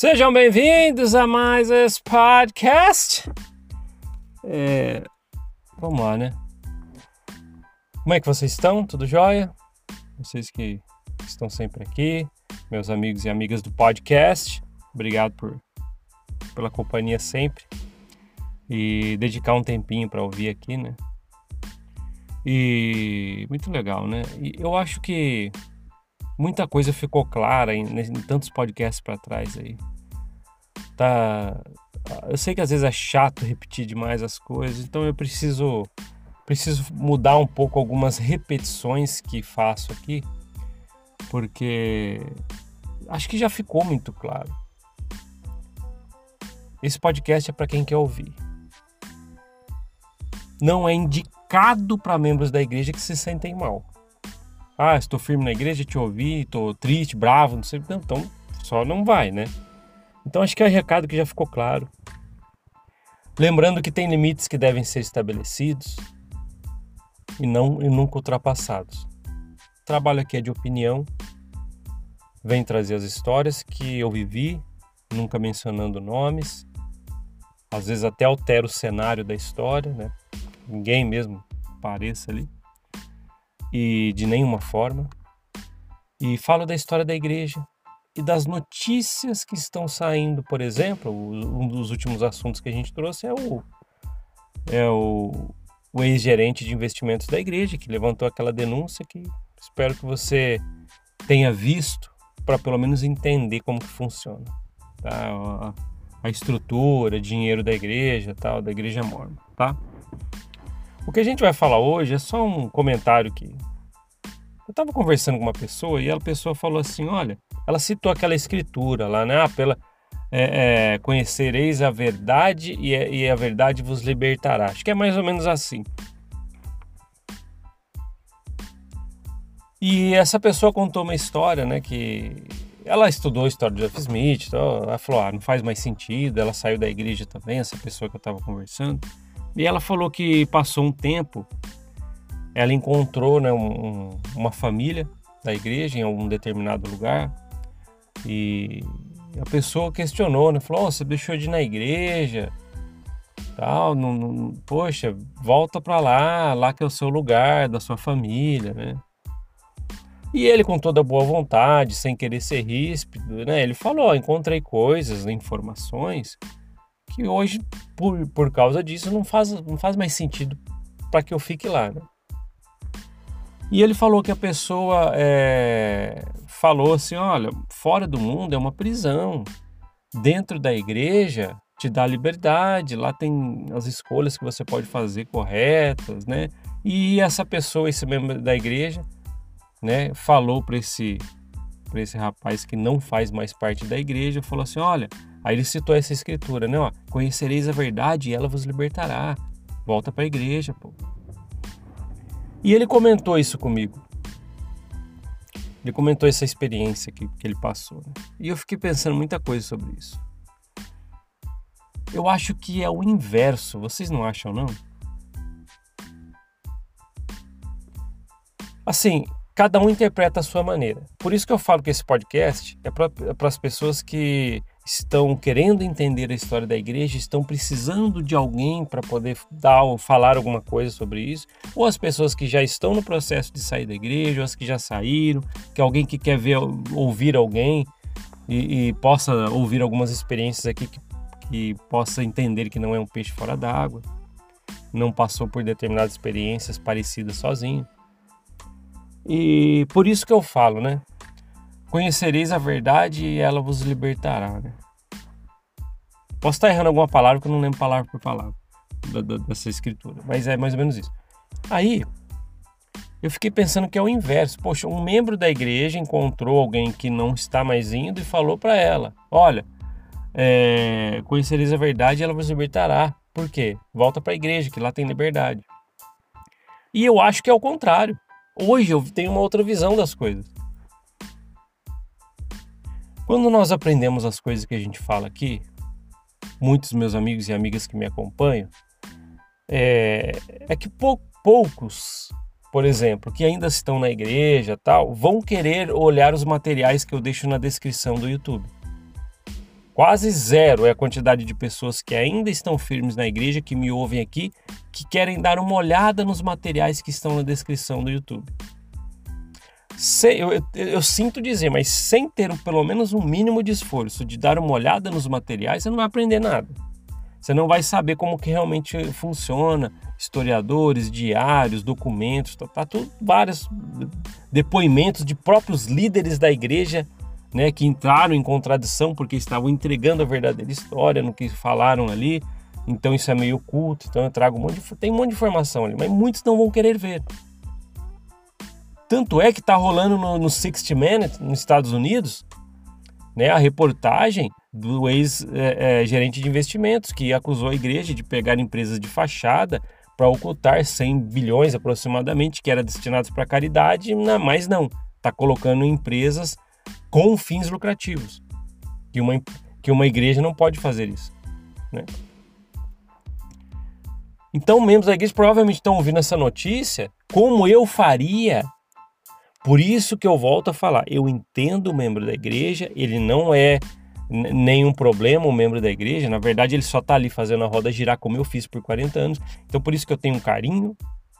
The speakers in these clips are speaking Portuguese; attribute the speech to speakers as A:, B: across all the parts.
A: Sejam bem-vindos a mais esse podcast. É, vamos lá, né? Como é que vocês estão? Tudo jóia? Vocês que estão sempre aqui, meus amigos e amigas do podcast, obrigado por pela companhia sempre e dedicar um tempinho para ouvir aqui, né? E muito legal, né? E eu acho que muita coisa ficou clara em, em tantos podcasts para trás aí. Tá, eu sei que às vezes é chato repetir demais as coisas, então eu preciso preciso mudar um pouco algumas repetições que faço aqui, porque acho que já ficou muito claro. Esse podcast é para quem quer ouvir. Não é indicado para membros da igreja que se sentem mal. Ah, estou firme na igreja, te ouvi, estou triste, bravo, não sei. Então, só não vai, né? Então, acho que é um recado que já ficou claro. Lembrando que tem limites que devem ser estabelecidos e não e nunca ultrapassados. O trabalho aqui é de opinião, vem trazer as histórias que eu vivi, nunca mencionando nomes. Às vezes até altera o cenário da história, né? Ninguém mesmo apareça ali e de nenhuma forma. E falo da história da igreja e das notícias que estão saindo, por exemplo, um dos últimos assuntos que a gente trouxe é o é o, o ex-gerente de investimentos da igreja que levantou aquela denúncia que espero que você tenha visto para pelo menos entender como que funciona, tá? A, a estrutura, dinheiro da igreja, tal, da igreja mormon, tá? O que a gente vai falar hoje é só um comentário que eu estava conversando com uma pessoa e a pessoa falou assim: olha, ela citou aquela escritura lá, né? Ah, pela, é, é, conhecereis a verdade e, e a verdade vos libertará. Acho que é mais ou menos assim. E essa pessoa contou uma história, né? Que ela estudou a história de Jeff Smith, então ela falou: ah, não faz mais sentido. Ela saiu da igreja também, essa pessoa que eu estava conversando. E ela falou que passou um tempo ela encontrou né, um, uma família da igreja em algum determinado lugar e a pessoa questionou, né? Falou: oh, você deixou de ir na igreja, tal, não, não poxa, volta para lá, lá que é o seu lugar, da sua família, né? E ele, com toda boa vontade, sem querer ser ríspido, né? Ele falou: encontrei coisas, informações que hoje, por, por causa disso, não faz, não faz mais sentido para que eu fique lá, né? E ele falou que a pessoa é, falou assim: olha, fora do mundo é uma prisão, dentro da igreja te dá liberdade, lá tem as escolhas que você pode fazer corretas, né? E essa pessoa, esse membro da igreja, né, falou para esse para esse rapaz que não faz mais parte da igreja, falou assim: olha, aí ele citou essa escritura, né? Ó, Conhecereis a verdade e ela vos libertará. Volta para a igreja, pô. E ele comentou isso comigo. Ele comentou essa experiência que, que ele passou. Né? E eu fiquei pensando muita coisa sobre isso. Eu acho que é o inverso, vocês não acham, não? Assim, cada um interpreta a sua maneira. Por isso que eu falo que esse podcast é para é as pessoas que estão querendo entender a história da igreja, estão precisando de alguém para poder dar ou falar alguma coisa sobre isso, ou as pessoas que já estão no processo de sair da igreja, ou as que já saíram, que alguém que quer ver, ouvir alguém e, e possa ouvir algumas experiências aqui que, que possa entender que não é um peixe fora d'água, não passou por determinadas experiências parecidas sozinho. E por isso que eu falo, né? Conhecereis a verdade e ela vos libertará. Né? Posso estar errando alguma palavra que eu não lembro palavra por palavra da, da, dessa escritura, mas é mais ou menos isso. Aí eu fiquei pensando que é o inverso. Poxa, um membro da igreja encontrou alguém que não está mais indo e falou para ela: Olha, é, conhecereis a verdade e ela vos libertará. Por quê? Volta para a igreja, que lá tem liberdade. E eu acho que é o contrário. Hoje eu tenho uma outra visão das coisas. Quando nós aprendemos as coisas que a gente fala aqui, muitos meus amigos e amigas que me acompanham, é, é que pou, poucos, por exemplo, que ainda estão na igreja tal, vão querer olhar os materiais que eu deixo na descrição do YouTube. Quase zero é a quantidade de pessoas que ainda estão firmes na igreja, que me ouvem aqui, que querem dar uma olhada nos materiais que estão na descrição do YouTube. eu, eu, eu, sinto dizer, mas sem ter pelo menos um mínimo de esforço de dar uma olhada nos materiais, você não vai aprender nada. Você não vai saber como que realmente funciona, historiadores, diários, documentos, tá, tá tudo vários depoimentos de próprios líderes da igreja né, que entraram em contradição porque estavam entregando a verdadeira história no que falaram ali. Então isso é meio oculto. Então eu trago um monte de, tem um monte de informação ali, mas muitos não vão querer ver. Tanto é que está rolando no, no 60 Minutes nos Estados Unidos, né, a reportagem do ex-gerente é, é, de investimentos que acusou a igreja de pegar empresas de fachada para ocultar 100 bilhões aproximadamente que era destinados para caridade, mas não, está colocando empresas com fins lucrativos. Que uma, que uma igreja não pode fazer isso. Né? Então, membros da igreja provavelmente estão ouvindo essa notícia, como eu faria. Por isso que eu volto a falar, eu entendo o membro da igreja, ele não é nenhum problema o membro da igreja, na verdade ele só está ali fazendo a roda girar como eu fiz por 40 anos, então por isso que eu tenho um carinho,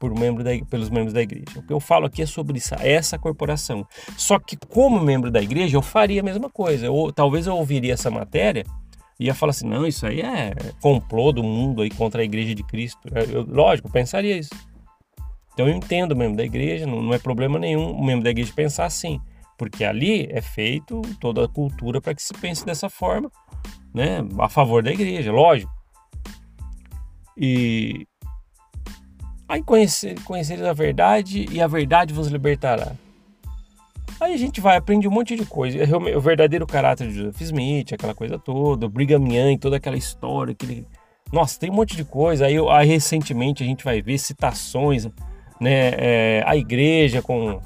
A: por membro da, pelos membros da igreja. O que eu falo aqui é sobre essa, essa corporação. Só que como membro da igreja eu faria a mesma coisa. Ou talvez eu ouviria essa matéria e ia falar assim, não, isso aí é complô do mundo aí contra a igreja de Cristo. Eu, lógico, eu pensaria isso. Então eu entendo o membro da igreja, não, não é problema nenhum o membro da igreja pensar assim. Porque ali é feito toda a cultura para que se pense dessa forma, né? A favor da igreja, lógico. E, Aí conhecer, conhecereis a verdade e a verdade vos libertará. Aí a gente vai, aprende um monte de coisa. É o verdadeiro caráter de Joseph Smith, aquela coisa toda, o Brigham Young, toda aquela história. Aquele... Nossa, tem um monte de coisa. Aí, aí recentemente a gente vai ver citações, né? É, a igreja com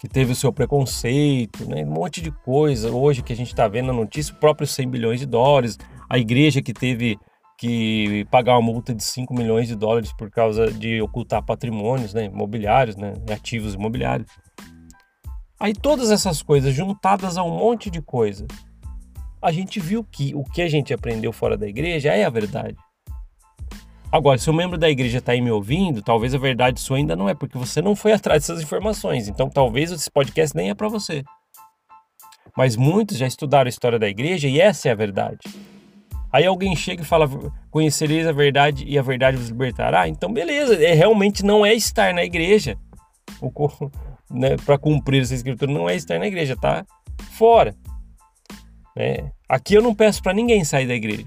A: que teve o seu preconceito, né? um monte de coisa. Hoje que a gente está vendo na notícia, o próprio 100 bilhões de dólares, a igreja que teve que pagar uma multa de 5 milhões de dólares por causa de ocultar patrimônios né, imobiliários, né, ativos imobiliários. Aí todas essas coisas juntadas a um monte de coisa, a gente viu que o que a gente aprendeu fora da igreja é a verdade. Agora, se o membro da igreja está aí me ouvindo, talvez a verdade sua ainda não é, porque você não foi atrás dessas informações. Então, talvez esse podcast nem é para você. Mas muitos já estudaram a história da igreja e essa é a verdade. Aí alguém chega e fala: Conhecereis a verdade e a verdade vos libertará. Então, beleza, é, realmente não é estar na igreja. Né, Para cumprir essa escritura, não é estar na igreja, tá fora. Né? Aqui eu não peço para ninguém sair da igreja.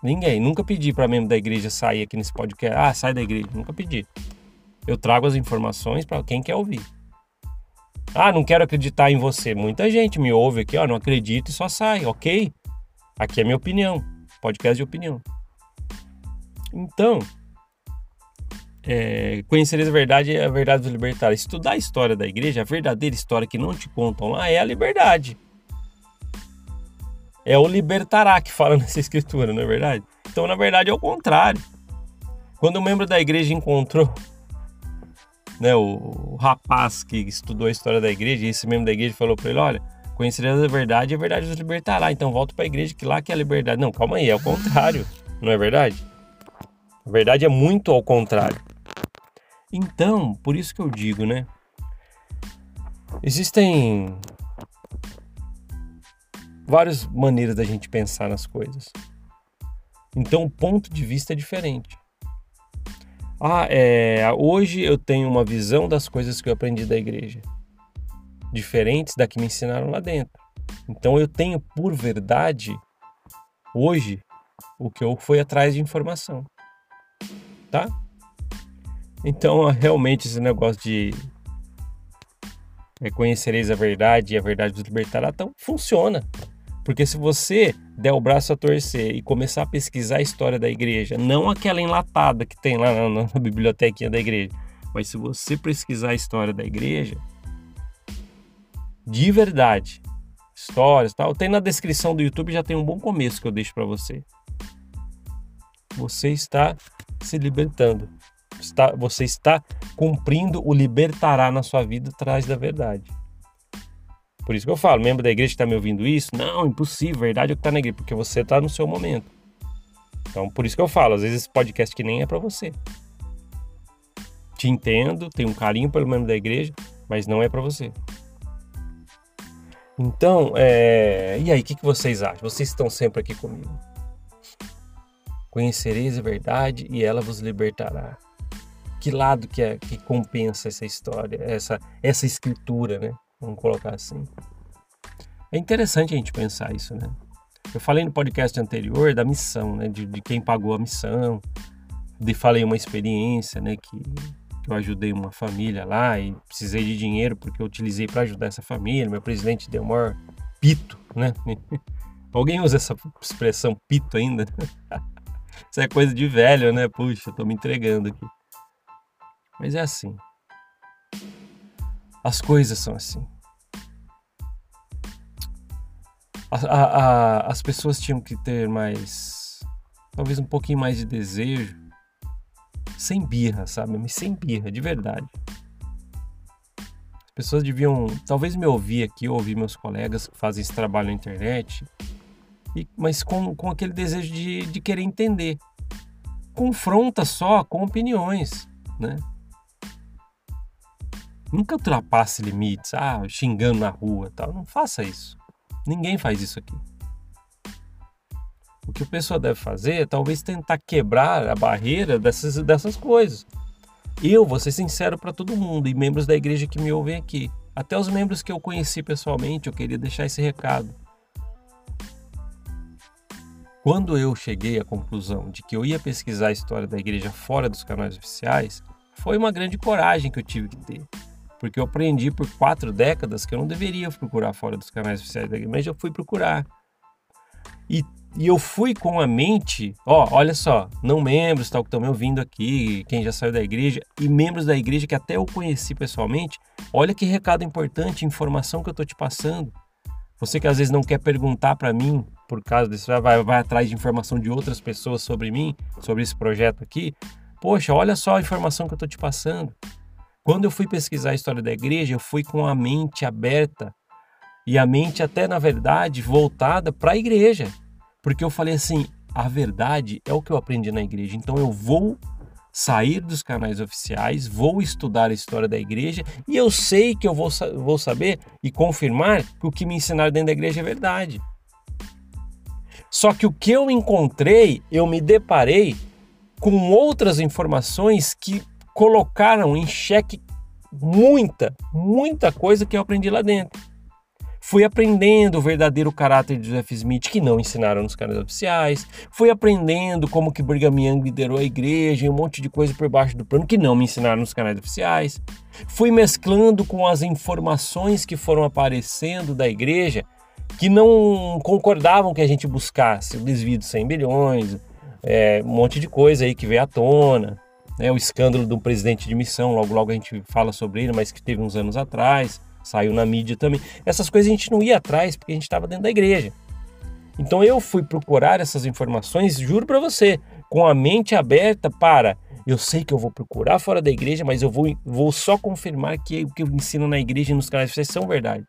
A: Ninguém. Nunca pedi para membro da igreja sair aqui nesse podcast. Ah, sai da igreja. Nunca pedi. Eu trago as informações para quem quer ouvir. Ah, não quero acreditar em você. Muita gente me ouve aqui, ó, não acredito e só sai, ok? Aqui é minha opinião, podcast de opinião. Então, é, conhecereis a verdade e a verdade dos libertar. Estudar a história da igreja, a verdadeira história que não te contam lá, é a liberdade. É o libertará que fala nessa escritura, não é verdade? Então, na verdade, é o contrário. Quando um membro da igreja encontrou né, o, o rapaz que estudou a história da igreja, e esse membro da igreja falou para ele: Olha, Conhecerás a verdade e a verdade nos libertará. Então volta para a igreja que lá que é a liberdade. Não, calma aí, é o contrário. Não é verdade? A verdade é muito ao contrário. Então, por isso que eu digo, né? Existem várias maneiras da gente pensar nas coisas. Então, o ponto de vista é diferente. Ah, é, hoje eu tenho uma visão das coisas que eu aprendi da igreja diferentes da que me ensinaram lá dentro. Então eu tenho por verdade hoje o que eu fui atrás de informação. Tá? Então, realmente esse negócio de é, conhecereis a verdade e a verdade vos libertará, então funciona. Porque se você der o braço a torcer e começar a pesquisar a história da igreja, não aquela enlatada que tem lá na, na bibliotequinha da igreja, mas se você pesquisar a história da igreja, de verdade, histórias tal, tem na descrição do YouTube, já tem um bom começo que eu deixo para você. Você está se libertando. Está, você está cumprindo o libertará na sua vida atrás da verdade. Por isso que eu falo, membro da igreja que está me ouvindo isso, não, impossível, verdade é o que está na igreja, porque você está no seu momento. Então, por isso que eu falo, às vezes esse podcast que nem é para você. Te entendo, tenho um carinho pelo membro da igreja, mas não é para você. Então, é... e aí, o que, que vocês acham? Vocês estão sempre aqui comigo. Conhecereis a verdade e ela vos libertará. Que lado que, é, que compensa essa história, essa, essa escritura, né? Vamos colocar assim. É interessante a gente pensar isso, né? Eu falei no podcast anterior da missão, né? De, de quem pagou a missão. De falei uma experiência, né? Que, eu ajudei uma família lá e precisei de dinheiro porque eu utilizei para ajudar essa família. Meu presidente deu o maior pito, né? Alguém usa essa expressão pito ainda? Isso é coisa de velho, né? Puxa, tô me entregando aqui. Mas é assim. As coisas são assim. A, a, a, as pessoas tinham que ter mais. Talvez um pouquinho mais de desejo. Sem birra, sabe? Mas sem birra, de verdade. As pessoas deviam. Talvez me ouvir aqui, ouvir meus colegas que fazem esse trabalho na internet. E, mas com, com aquele desejo de, de querer entender. Confronta só com opiniões, né? Nunca ultrapasse limites, ah, xingando na rua tal. Não faça isso. Ninguém faz isso aqui. Que a pessoa deve fazer é talvez tentar quebrar a barreira dessas, dessas coisas. Eu vou ser sincero para todo mundo e membros da igreja que me ouvem aqui. Até os membros que eu conheci pessoalmente, eu queria deixar esse recado. Quando eu cheguei à conclusão de que eu ia pesquisar a história da igreja fora dos canais oficiais, foi uma grande coragem que eu tive que ter porque eu aprendi por quatro décadas que eu não deveria procurar fora dos canais oficiais da igreja, mas eu fui procurar. E, e eu fui com a mente, ó, olha só, não membros tal que estão me ouvindo aqui, quem já saiu da igreja, e membros da igreja que até eu conheci pessoalmente, olha que recado importante, informação que eu estou te passando. Você que às vezes não quer perguntar para mim por causa disso, vai, vai atrás de informação de outras pessoas sobre mim, sobre esse projeto aqui. Poxa, olha só a informação que eu estou te passando. Quando eu fui pesquisar a história da igreja, eu fui com a mente aberta e a mente até na verdade voltada para a igreja, porque eu falei assim: a verdade é o que eu aprendi na igreja, então eu vou sair dos canais oficiais, vou estudar a história da igreja e eu sei que eu vou, vou saber e confirmar que o que me ensinaram dentro da igreja é verdade. Só que o que eu encontrei, eu me deparei com outras informações que colocaram em xeque muita, muita coisa que eu aprendi lá dentro. Fui aprendendo o verdadeiro caráter de Joseph Smith que não ensinaram nos canais oficiais. Fui aprendendo como que Brigham Young liderou a igreja e um monte de coisa por baixo do plano que não me ensinaram nos canais oficiais. Fui mesclando com as informações que foram aparecendo da igreja que não concordavam que a gente buscasse o desvio de 100 bilhões, é, um monte de coisa aí que veio à tona né, o escândalo do presidente de missão, logo logo a gente fala sobre ele, mas que teve uns anos atrás, saiu na mídia também. Essas coisas a gente não ia atrás porque a gente estava dentro da igreja. Então eu fui procurar essas informações, juro para você, com a mente aberta para eu sei que eu vou procurar fora da igreja, mas eu vou, vou só confirmar que o que eu ensino na igreja e nos canais vocês são verdade,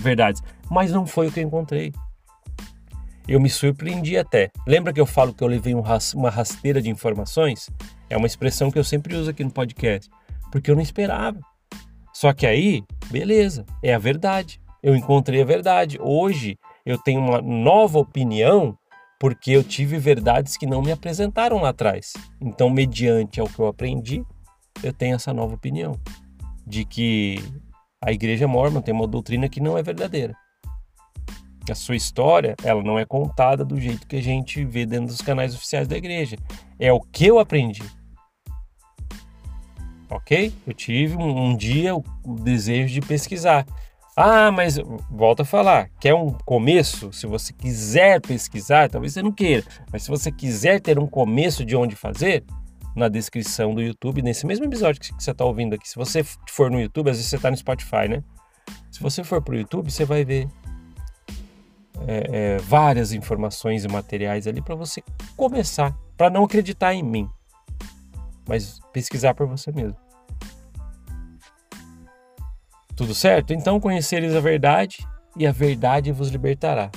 A: verdades. Mas não foi o que eu encontrei. Eu me surpreendi até. Lembra que eu falo que eu levei um, uma rasteira de informações? É uma expressão que eu sempre uso aqui no podcast, porque eu não esperava. Só que aí, beleza, é a verdade. Eu encontrei a verdade. Hoje eu tenho uma nova opinião porque eu tive verdades que não me apresentaram lá atrás. Então, mediante ao que eu aprendi, eu tenho essa nova opinião de que a igreja mormon tem uma doutrina que não é verdadeira. A sua história, ela não é contada do jeito que a gente vê dentro dos canais oficiais da igreja. É o que eu aprendi ok? Eu tive um, um dia o, desejo de pesquisar. Ah, mas volta a falar, quer um começo? Se você quiser pesquisar, talvez você não queira, mas se você quiser ter um começo de onde fazer, na descrição do YouTube, nesse mesmo episódio que você está ouvindo aqui, se você for no YouTube, às vezes você está no Spotify, né? Se você for para o YouTube, você vai ver é, é, várias informações e materiais ali para você começar, para não acreditar em mim, mas pesquisar por você mesmo. Tudo certo? Então conhecereis a verdade e a verdade vos libertará.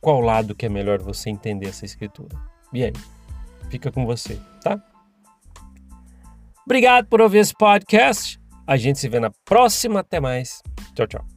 A: Qual lado que é melhor você entender essa escritura? E aí? Fica com você, tá? Obrigado por ouvir esse podcast. A gente se vê na próxima. Até mais. Tchau, tchau.